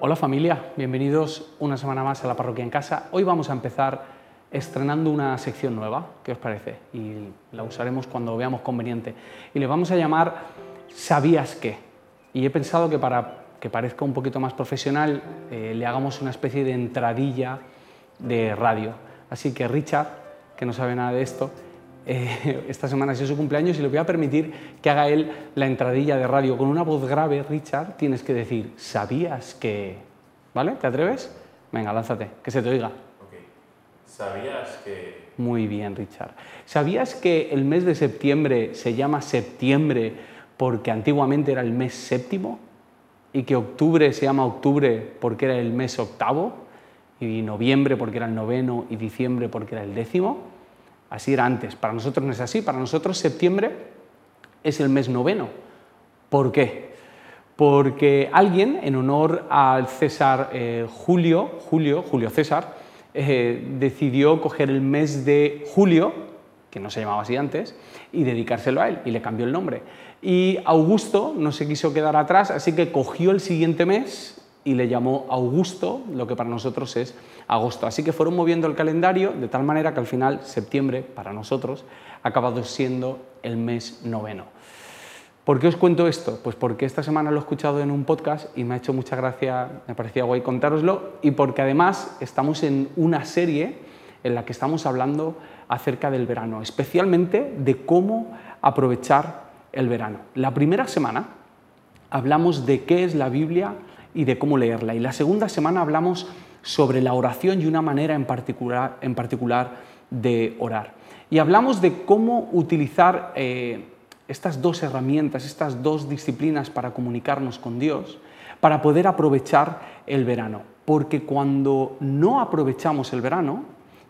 Hola familia, bienvenidos una semana más a la parroquia en casa. Hoy vamos a empezar estrenando una sección nueva, ¿qué os parece? Y la usaremos cuando veamos conveniente. Y le vamos a llamar ¿Sabías qué? Y he pensado que para que parezca un poquito más profesional eh, le hagamos una especie de entradilla de radio. Así que Richard, que no sabe nada de esto, eh, esta semana es su cumpleaños y le voy a permitir que haga él la entradilla de radio. Con una voz grave, Richard, tienes que decir, ¿sabías que...? ¿Vale? ¿Te atreves? Venga, lánzate, que se te oiga. ¿Sabías que...? Muy bien, Richard. ¿Sabías que el mes de septiembre se llama septiembre porque antiguamente era el mes séptimo? ¿Y que octubre se llama octubre porque era el mes octavo? ¿Y noviembre porque era el noveno? ¿Y diciembre porque era el décimo? Así era antes. Para nosotros no es así. Para nosotros septiembre es el mes noveno. ¿Por qué? Porque alguien, en honor al César eh, Julio, Julio, Julio César, eh, decidió coger el mes de julio, que no se llamaba así antes, y dedicárselo a él, y le cambió el nombre. Y Augusto no se quiso quedar atrás, así que cogió el siguiente mes y le llamó Augusto, lo que para nosotros es agosto. Así que fueron moviendo el calendario de tal manera que al final septiembre, para nosotros, ha acabado siendo el mes noveno. ¿Por qué os cuento esto? Pues porque esta semana lo he escuchado en un podcast y me ha hecho mucha gracia, me parecía guay contároslo, y porque además estamos en una serie en la que estamos hablando acerca del verano, especialmente de cómo aprovechar el verano. La primera semana hablamos de qué es la Biblia y de cómo leerla, y la segunda semana hablamos sobre la oración y una manera en particular, en particular de orar. Y hablamos de cómo utilizar eh, estas dos herramientas, estas dos disciplinas para comunicarnos con Dios, para poder aprovechar el verano. Porque cuando no aprovechamos el verano,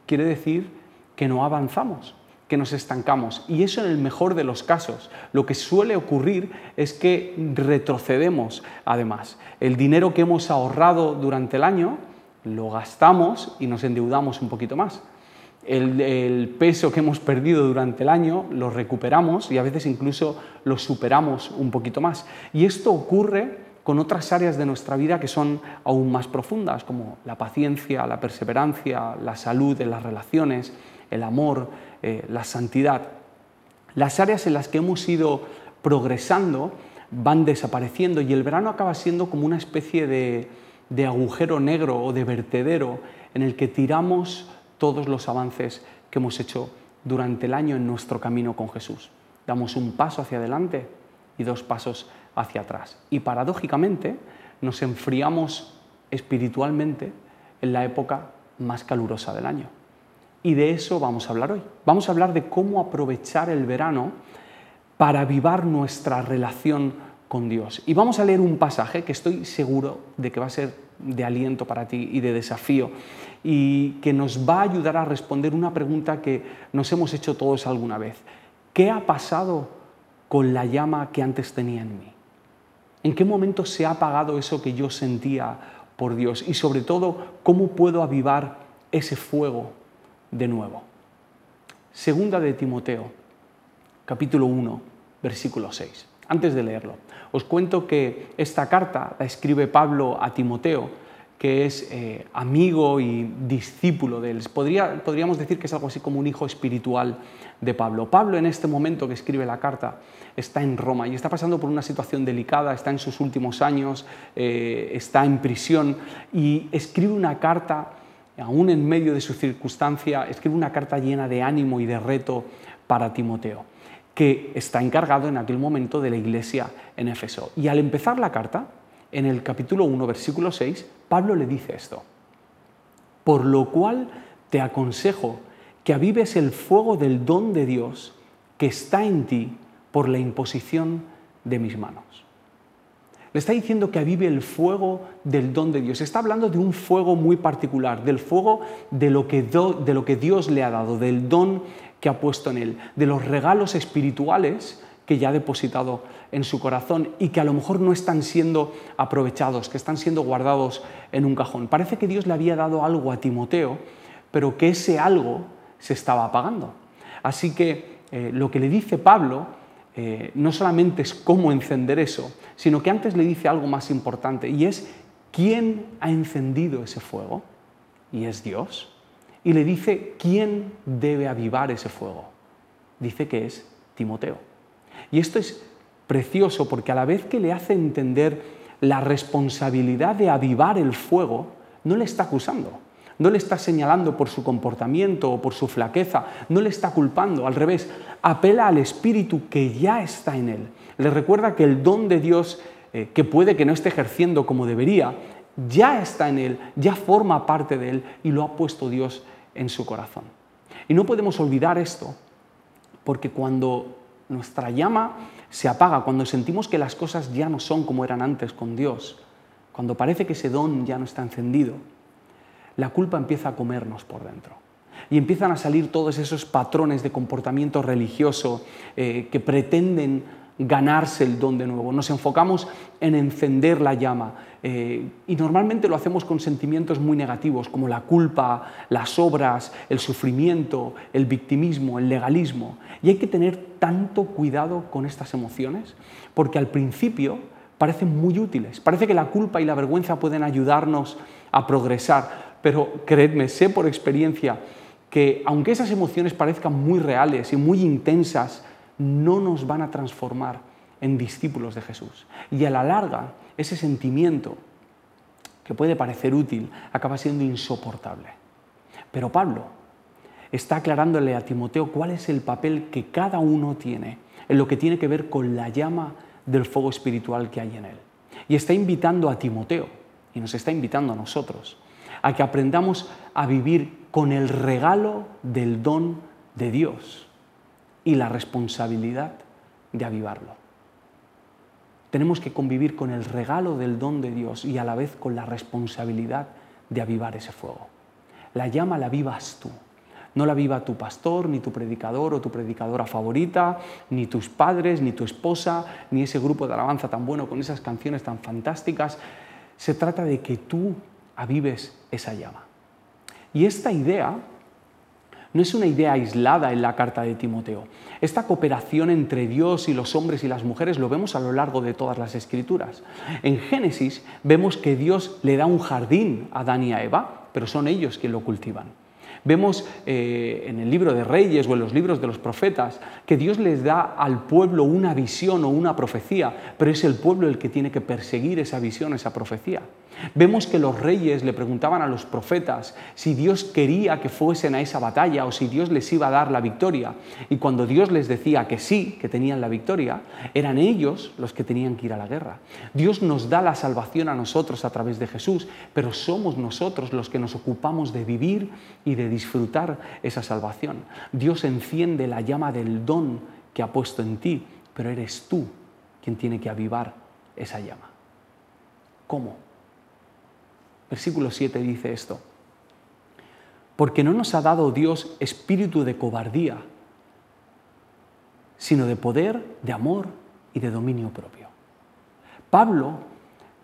quiere decir que no avanzamos, que nos estancamos. Y eso en el mejor de los casos. Lo que suele ocurrir es que retrocedemos además. El dinero que hemos ahorrado durante el año lo gastamos y nos endeudamos un poquito más. El, peso que hemos perdido durante el año lo recuperamos y a veces incluso lo superamos un poquito más. Y esto ocurre con otras áreas de nuestra vida que son aún más profundas, como la paciencia, la perseverancia, la salud en las relaciones, el amor, eh, la santidad. Las áreas en las que hemos ido progresando van desapareciendo y el verano acaba siendo como una especie de, de agujero negro o de vertedero en el que tiramos todos los avances que hemos hecho durante el año en nuestro camino con Jesús. Damos un paso hacia adelante y dos pasos hacia atrás. Y paradójicamente nos enfriamos espiritualmente en la época más calurosa del año. Y de eso vamos a hablar hoy. Vamos a hablar de cómo aprovechar el verano para avivar nuestra relación con Dios. Y vamos a leer un pasaje que estoy seguro de que va a ser de aliento para ti y de desafío y que nos va a ayudar a responder una pregunta que nos hemos hecho todos alguna vez. ¿Qué ha pasado con la llama que antes tenía en mí? ¿En qué momento se ha apagado eso que yo sentía por Dios? Y sobre todo, ¿cómo puedo avivar ese fuego de nuevo? Segunda de Timoteo, capítulo 1, versículo 6 antes de leerlo. Os cuento que esta carta la escribe Pablo a Timoteo, que es eh, amigo y discípulo de él. podríamos decir que es algo así como un hijo espiritual de Pablo. Pablo en este momento que escribe la carta está en Roma y está pasando por una situación delicada, está en sus últimos años, eh, está en prisión y escribe una carta, aún en medio de su circunstancia, escribe una carta llena de ánimo y de reto para Timoteo que está encargado en aquel momento de la iglesia en Éfeso. Y al empezar la carta, en el capítulo 1, versículo 6, Pablo le dice esto. Por lo cual te aconsejo que avives el fuego del don de Dios que está en ti por la imposición de mis manos. Está diciendo que avive el fuego del don de Dios. Está hablando de un fuego muy particular, del fuego de lo que, de lo que Dios le ha dado, del don que ha puesto en él, de los regalos espirituales que ya ha depositado en su corazón y que a lo mejor no están siendo aprovechados, que están siendo guardados en un cajón. Parece que Dios le había dado algo a Timoteo, pero que ese algo se estaba apagando. Así que eh, lo que le dice Pablo eh, no solamente es cómo encender eso, sino que antes le dice algo más importante y es ¿quién ha encendido ese fuego? Y es Dios. Y le dice, ¿quién debe avivar ese fuego? Dice que es Timoteo. Y esto es precioso porque a la vez que le hace entender la responsabilidad de avivar el fuego, no le está acusando, no le está señalando por su comportamiento o por su flaqueza, no le está culpando, al revés, apela al espíritu que ya está en él. Le recuerda que el don de Dios, eh, que puede que no esté ejerciendo como debería, ya está en él, ya forma parte de él y lo ha puesto Dios en su corazón. Y no podemos olvidar esto, porque cuando nuestra llama se apaga, cuando sentimos que las cosas ya no son como eran antes con Dios, cuando parece que ese don ya no está encendido, la culpa empieza a comernos por dentro. Y empiezan a salir todos esos patrones de comportamiento religioso eh, que pretenden ganarse el don de nuevo. Nos enfocamos en encender la llama eh, y normalmente lo hacemos con sentimientos muy negativos como la culpa, las obras, el sufrimiento, el victimismo, el legalismo. Y hay que tener tanto cuidado con estas emociones porque al principio parecen muy útiles. Parece que la culpa y la vergüenza pueden ayudarnos a progresar, pero creedme, sé por experiencia que aunque esas emociones parezcan muy reales y muy intensas, no nos van a transformar en discípulos de Jesús. Y a la larga, ese sentimiento que puede parecer útil acaba siendo insoportable. Pero Pablo está aclarándole a Timoteo cuál es el papel que cada uno tiene en lo que tiene que ver con la llama del fuego espiritual que hay en él. Y está invitando a Timoteo, y nos está invitando a nosotros, a que aprendamos a vivir con el regalo del don de Dios y la responsabilidad de avivarlo. Tenemos que convivir con el regalo del don de Dios y a la vez con la responsabilidad de avivar ese fuego. La llama la vivas tú. No la viva tu pastor, ni tu predicador o tu predicadora favorita, ni tus padres, ni tu esposa, ni ese grupo de alabanza tan bueno con esas canciones tan fantásticas. Se trata de que tú avives esa llama. Y esta idea no es una idea aislada en la carta de Timoteo. Esta cooperación entre Dios y los hombres y las mujeres lo vemos a lo largo de todas las escrituras. En Génesis vemos que Dios le da un jardín a Adán y a Eva, pero son ellos quienes lo cultivan. Vemos eh, en el libro de Reyes o en los libros de los profetas que Dios les da al pueblo una visión o una profecía, pero es el pueblo el que tiene que perseguir esa visión, esa profecía. Vemos que los reyes le preguntaban a los profetas si Dios quería que fuesen a esa batalla o si Dios les iba a dar la victoria. Y cuando Dios les decía que sí, que tenían la victoria, eran ellos los que tenían que ir a la guerra. Dios nos da la salvación a nosotros a través de Jesús, pero somos nosotros los que nos ocupamos de vivir y de disfrutar esa salvación. Dios enciende la llama del don que ha puesto en ti, pero eres tú quien tiene que avivar esa llama. ¿Cómo? Versículo 7 dice esto. Porque no nos ha dado Dios espíritu de cobardía, sino de poder, de amor y de dominio propio. Pablo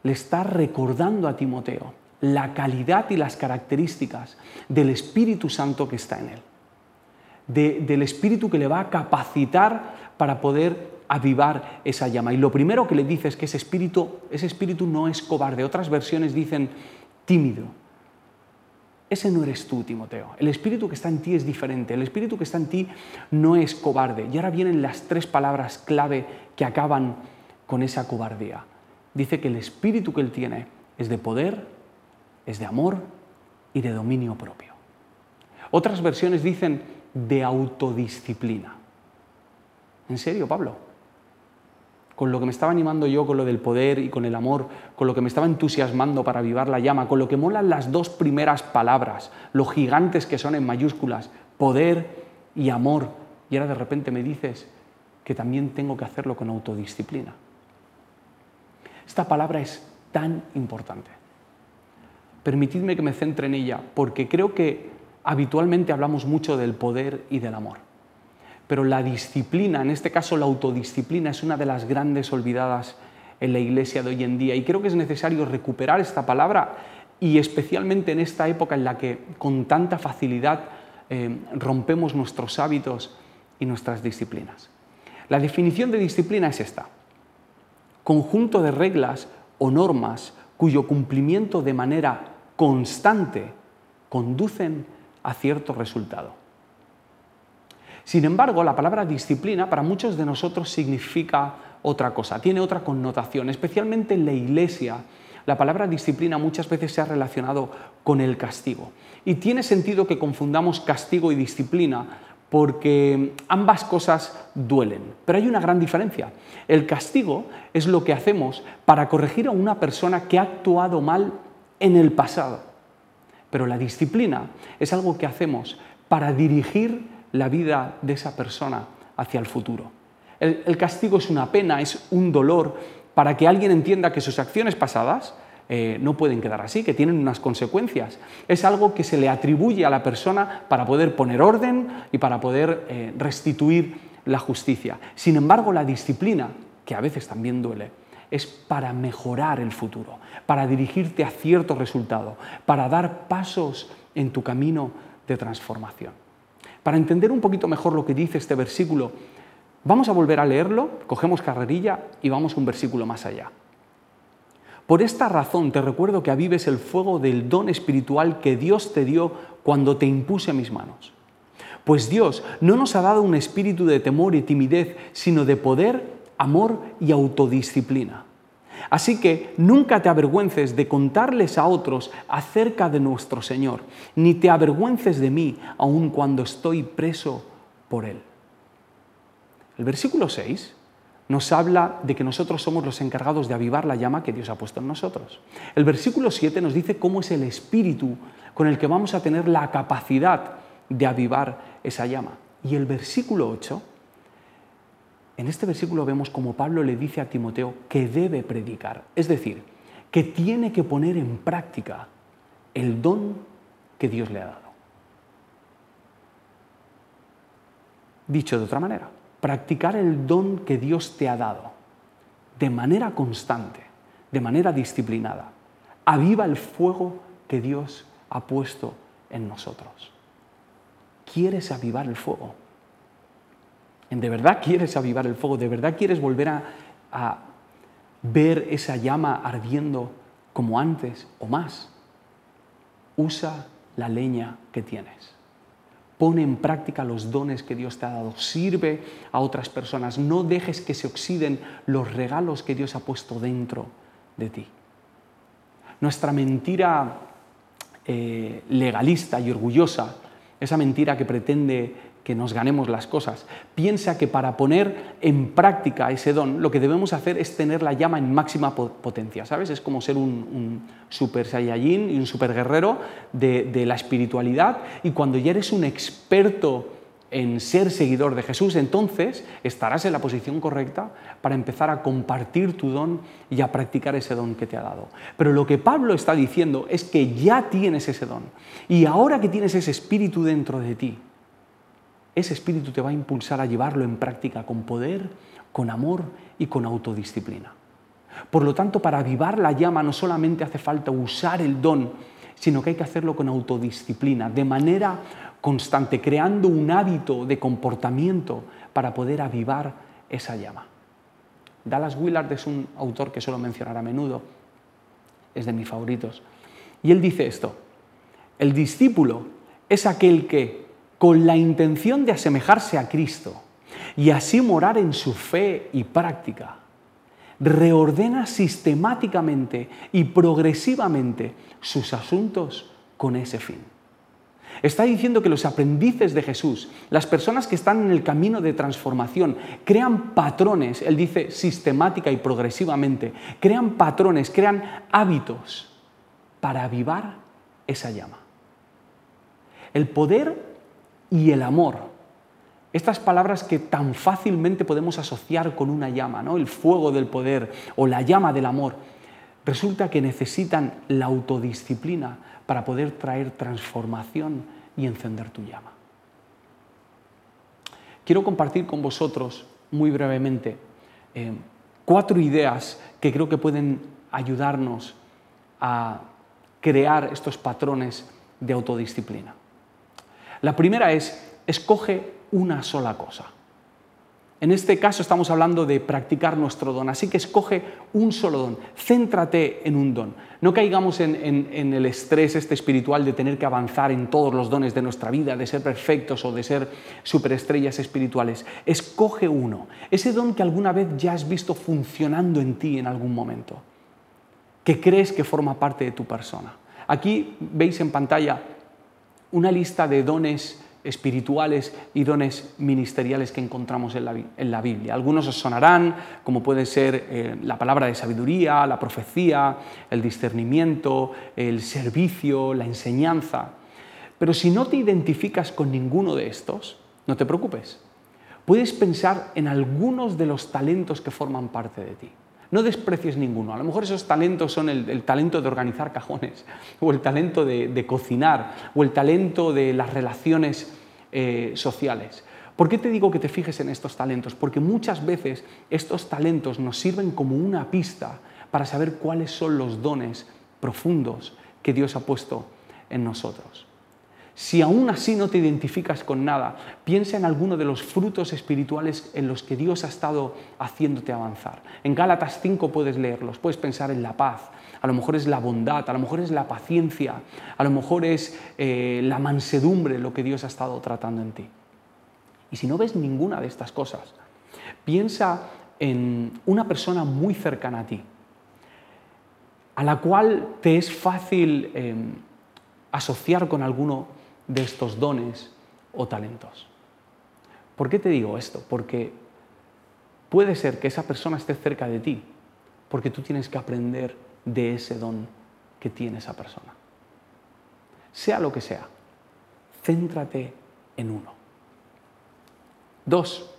le está recordando a Timoteo la calidad y las características del Espíritu Santo que está en él, del Espíritu que le va a capacitar para poder avivar esa llama. Y lo primero que le dice es que ese espíritu, ese espíritu no es cobarde. Otras versiones dicen tímido. Ese no eres tú, Timoteo. El espíritu que está en ti es diferente. El espíritu que está en ti no es cobarde. Y ahora vienen las tres palabras clave que acaban con esa cobardía. Dice que el espíritu que él tiene es de poder, es de amor y de dominio propio. Otras versiones dicen de autodisciplina. ¿En serio, Pablo? Con lo que me estaba animando yo, con lo del poder y con el amor, con lo que me estaba entusiasmando para avivar la llama, con lo que molan las dos primeras palabras, lo gigantes que son en mayúsculas, poder y amor. Y ahora de repente me dices que también tengo que hacerlo con autodisciplina. Esta palabra es tan importante. Permitidme que me centre en ella, porque creo que habitualmente hablamos mucho del poder y del amor. Pero la disciplina, en este caso la autodisciplina, es una de las grandes olvidadas en la iglesia de hoy en día. Y creo que es necesario recuperar esta palabra y especialmente en esta época en la que con tanta facilidad eh, rompemos nuestros hábitos y nuestras disciplinas. La definición de disciplina es esta. Conjunto de reglas o normas cuyo cumplimiento de manera constante conducen a cierto resultado. Sin embargo, la palabra disciplina para muchos de nosotros significa otra cosa, tiene otra connotación, especialmente en la iglesia. La palabra disciplina muchas veces se ha relacionado con el castigo. Y tiene sentido que confundamos castigo y disciplina porque ambas cosas duelen. Pero hay una gran diferencia. El castigo es lo que hacemos para corregir a una persona que ha actuado mal en el pasado. Pero la disciplina es algo que hacemos para dirigir la vida de esa persona hacia el futuro. El, castigo es una pena, es un dolor para que alguien entienda que sus acciones pasadas eh, no pueden quedar así, que tienen unas consecuencias. Es algo que se le atribuye a la persona para poder poner orden y para poder eh, restituir la justicia. Sin embargo, la disciplina, que a veces también duele, es para mejorar el futuro, para dirigirte a cierto resultado, para dar pasos en tu camino de transformación. Para entender un poquito mejor lo que dice este versículo, vamos a volver a leerlo, cogemos carrerilla y vamos un versículo más allá. Por esta razón te recuerdo que avives el fuego del don espiritual que Dios te dio cuando te impuse mis manos. Pues Dios no nos ha dado un espíritu de temor y timidez, sino de poder, amor y autodisciplina. Así que nunca te avergüences de contarles a otros acerca de nuestro Señor, ni te avergüences de mí aun cuando estoy preso por Él. El versículo 6 nos habla de que nosotros somos los encargados de avivar la llama que Dios ha puesto en nosotros. El versículo 7 nos dice cómo es el espíritu con el que vamos a tener la capacidad de avivar esa llama. Y el versículo 8 en este versículo vemos como Pablo le dice a Timoteo que debe predicar, es decir, que tiene que poner en práctica el don que Dios le ha dado. Dicho de otra manera, practicar el don que Dios te ha dado de manera constante, de manera disciplinada. Aviva el fuego que Dios ha puesto en nosotros. ¿Quieres avivar el fuego? ¿De verdad quieres avivar el fuego? ¿De verdad quieres volver a, ver esa llama ardiendo como antes o más? Usa la leña que tienes. Pone en práctica los dones que Dios te ha dado. Sirve a otras personas. No dejes que se oxiden los regalos que Dios ha puesto dentro de ti. Nuestra mentira eh, legalista y orgullosa, esa mentira que pretende que nos ganemos las cosas. Piensa que para poner en práctica ese don, lo que debemos hacer es tener la llama en máxima potencia, ¿sabes? Es como ser un, super saiyajin y un super guerrero de, de la espiritualidad y cuando ya eres un experto en ser seguidor de Jesús, entonces estarás en la posición correcta para empezar a compartir tu don y a practicar ese don que te ha dado. Pero lo que Pablo está diciendo es que ya tienes ese don y ahora que tienes ese espíritu dentro de ti, ese espíritu te va a impulsar a llevarlo en práctica con poder, con amor y con autodisciplina. Por lo tanto, para avivar la llama no solamente hace falta usar el don, sino que hay que hacerlo con autodisciplina, de manera constante, creando un hábito de comportamiento para poder avivar esa llama. Dallas Willard es un autor que suelo mencionar a menudo, es de mis favoritos, y él dice esto, el discípulo es aquel que con la intención de asemejarse a Cristo y así morar en su fe y práctica, reordena sistemáticamente y progresivamente sus asuntos con ese fin. Está diciendo que los aprendices de Jesús, las personas que están en el camino de transformación, crean patrones, él dice sistemática y progresivamente, crean patrones, crean hábitos para avivar esa llama. El poder y el amor. Estas palabras que tan fácilmente podemos asociar con una llama, ¿no? el fuego del poder o la llama del amor, resulta que necesitan la autodisciplina para poder traer transformación y encender tu llama. Quiero compartir con vosotros muy brevemente eh, cuatro ideas que creo que pueden ayudarnos a crear estos patrones de autodisciplina. La primera es, escoge una sola cosa. En este caso estamos hablando de practicar nuestro don, así que escoge un solo don, céntrate en un don. No caigamos en, el estrés este espiritual de tener que avanzar en todos los dones de nuestra vida, de ser perfectos o de ser superestrellas espirituales. Escoge uno, ese don que alguna vez ya has visto funcionando en ti en algún momento, que crees que forma parte de tu persona. Aquí veis en pantalla una lista de dones espirituales y dones ministeriales que encontramos en la, Biblia. Algunos os sonarán, como puede ser eh, la palabra de sabiduría, la profecía, el discernimiento, el servicio, la enseñanza. Pero si no te identificas con ninguno de estos, no te preocupes. Puedes pensar en algunos de los talentos que forman parte de ti. No desprecies ninguno. A lo mejor esos talentos son el, talento de organizar cajones, o el talento de, cocinar, o el talento de las relaciones eh, sociales. ¿Por qué te digo que te fijes en estos talentos? Porque muchas veces estos talentos nos sirven como una pista para saber cuáles son los dones profundos que Dios ha puesto en nosotros. Si aún así no te identificas con nada, piensa en alguno de los frutos espirituales en los que Dios ha estado haciéndote avanzar. En Gálatas 5 puedes leerlos, puedes pensar en la paz, a lo mejor es la bondad, a lo mejor es la paciencia, a lo mejor es eh, la mansedumbre lo que Dios ha estado tratando en ti. Y si no ves ninguna de estas cosas, piensa en una persona muy cercana a ti, a la cual te es fácil em, asociar con alguno de estos dones o talentos. ¿Por qué te digo esto? Porque puede ser que esa persona esté cerca de ti, porque tú tienes que aprender de ese don que tiene esa persona. Sea lo que sea, céntrate en uno. Dos,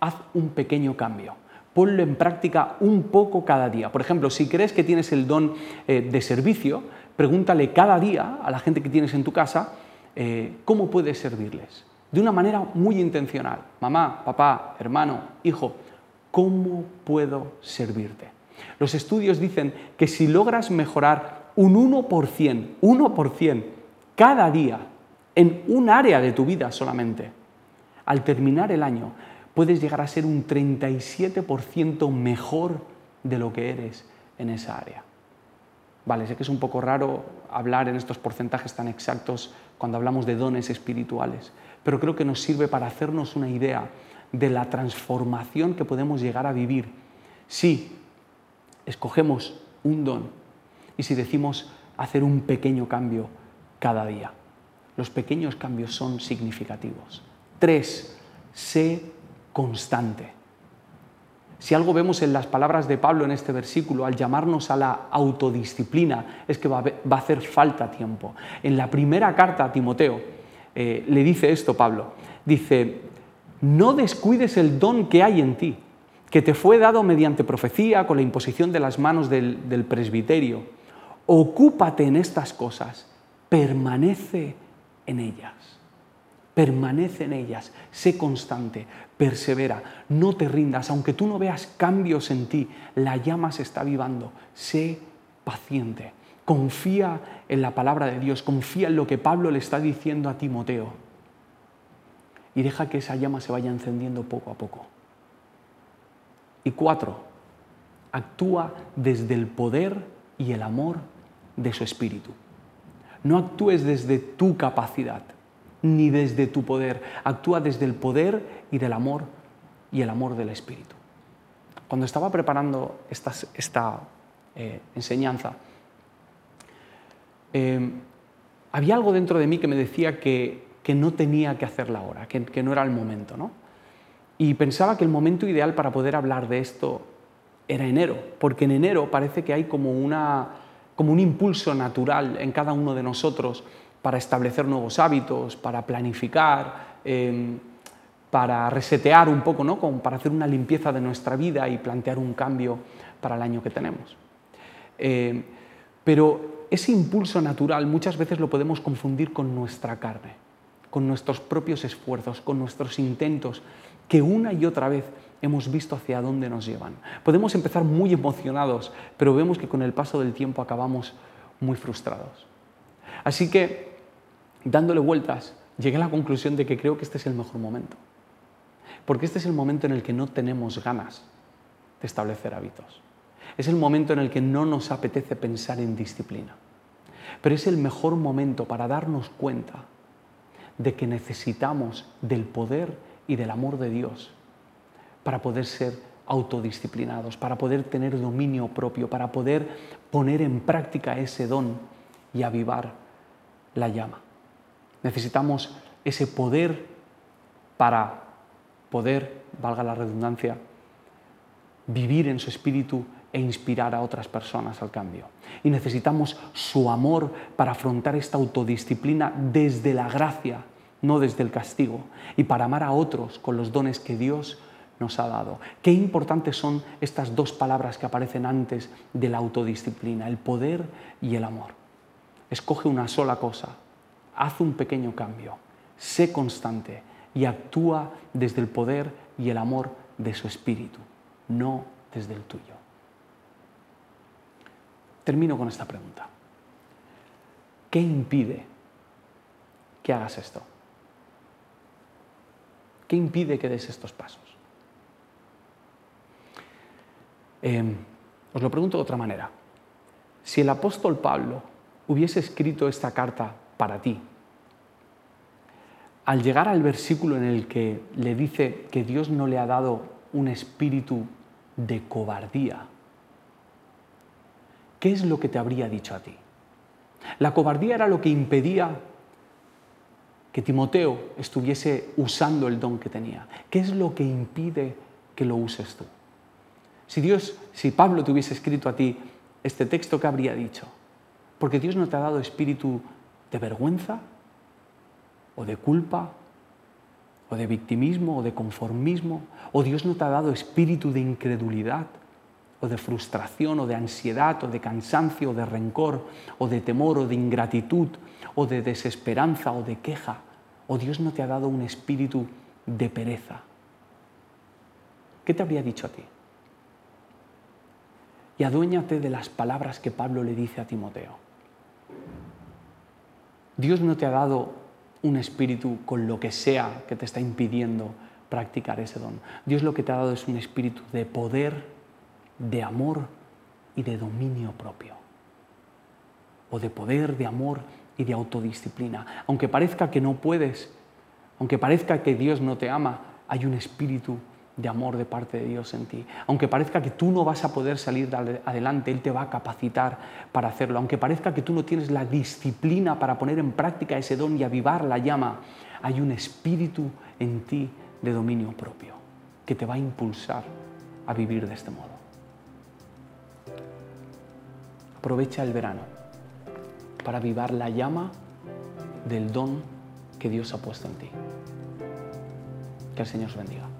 haz un pequeño cambio. Ponlo en práctica un poco cada día. Por ejemplo, si crees que tienes el don eh, de servicio, pregúntale cada día a la gente que tienes en tu casa eh, cómo puedes servirles. De una manera muy intencional. Mamá, papá, hermano, hijo, ¿cómo puedo servirte? Los estudios dicen que si logras mejorar un 1%, 1% cada día en un área de tu vida solamente, al terminar el año puedes llegar a ser un 37% mejor de lo que eres en esa área. Vale, sé que es un poco raro hablar en estos porcentajes tan exactos cuando hablamos de dones espirituales, pero creo que nos sirve para hacernos una idea de la transformación que podemos llegar a vivir si escogemos un don y si decimos hacer un pequeño cambio cada día. Los pequeños cambios son significativos. Tres, sé constante. Si algo vemos en las palabras de Pablo en este versículo, al llamarnos a la autodisciplina, es que va a hacer falta tiempo. En la primera carta a Timoteo eh, le dice esto Pablo. Dice, no descuides el don que hay en ti, que te fue dado mediante profecía con la imposición de las manos del, del presbiterio. Ocúpate en estas cosas, permanece en ellas permanece en ellas, sé constante, persevera, no te rindas, aunque tú no veas cambios en ti, la llama se está avivando, sé paciente, confía en la palabra de Dios, confía en lo que Pablo le está diciendo a Timoteo. Y deja que esa llama se vaya encendiendo poco a poco. Y cuatro, actúa desde el poder y el amor de su espíritu. No actúes desde tu capacidad ni desde tu poder. Actúa desde el poder y del amor y el amor del Espíritu. Cuando estaba preparando esta, eh, enseñanza, eh, había algo dentro de mí que me decía que, no tenía que hacerla ahora, que, no era el momento. ¿no? Y pensaba que el momento ideal para poder hablar de esto era enero, porque en enero parece que hay como, una, como un impulso natural en cada uno de nosotros para establecer nuevos hábitos, para planificar, em, para resetear un poco, ¿no? para hacer una limpieza de nuestra vida y plantear un cambio para el año que tenemos. Em, pero ese impulso natural muchas veces lo podemos confundir con nuestra carne, con nuestros propios esfuerzos, con nuestros intentos, que una y otra vez hemos visto hacia dónde nos llevan. Podemos empezar muy emocionados, pero vemos que con el paso del tiempo acabamos muy frustrados. Así que, dándole vueltas, llegué a la conclusión de que creo que este es el mejor momento. Porque este es el momento en el que no tenemos ganas de establecer hábitos. Es el momento en el que no nos apetece pensar en disciplina. Pero es el mejor momento para darnos cuenta de que necesitamos del poder y del amor de Dios para poder ser autodisciplinados, para poder tener dominio propio, para poder poner en práctica ese don y avivar la llama. Necesitamos ese poder para poder, valga la redundancia, vivir en su espíritu e inspirar a otras personas al cambio. Y necesitamos su amor para afrontar esta autodisciplina desde la gracia, no desde el castigo, y para amar a otros con los dones que Dios nos ha dado. Qué importantes son estas dos palabras que aparecen antes de la autodisciplina, el poder y el amor. Escoge una sola cosa, haz un pequeño cambio, sé constante y actúa desde el poder y el amor de su espíritu, no desde el tuyo. Termino con esta pregunta. ¿Qué impide que hagas esto? ¿Qué impide que des estos pasos? Em, os lo pregunto de otra manera. Si el apóstol Pablo hubiese escrito esta carta para ti, al llegar al versículo en el que le dice que Dios no le ha dado un espíritu de cobardía, ¿qué es lo que te habría dicho a ti? La cobardía era lo que impedía que Timoteo estuviese usando el don que tenía. ¿Qué es lo que impide que lo uses tú? Si Dios, si Pablo te hubiese escrito a ti este texto, ¿qué habría dicho? Porque Dios no te ha dado espíritu de vergüenza o de culpa o de victimismo o de conformismo, o Dios no te ha dado espíritu de incredulidad o de frustración o de ansiedad o de cansancio o de rencor o de temor o de ingratitud o de desesperanza o de queja, o Dios no te ha dado un espíritu de pereza. ¿Qué te habría dicho a ti? y aduéñate de las palabras que Pablo le dice a Timoteo. Dios no te ha dado un espíritu con lo que sea que te está impidiendo practicar ese don. Dios lo que te ha dado es un espíritu de poder, de amor y de dominio propio. O de poder, de amor y de autodisciplina. Aunque parezca que no puedes, aunque parezca que Dios no te ama, hay un espíritu de amor de parte de Dios en ti. Aunque parezca que tú no vas a poder salir adelante, Él te va a capacitar para hacerlo. Aunque parezca que tú no tienes la disciplina para poner en práctica ese don y avivar la llama, hay un espíritu en ti de dominio propio que te va a impulsar a vivir de este modo. Aprovecha el verano para avivar la llama del don que Dios ha puesto en ti. Que el Señor os bendiga.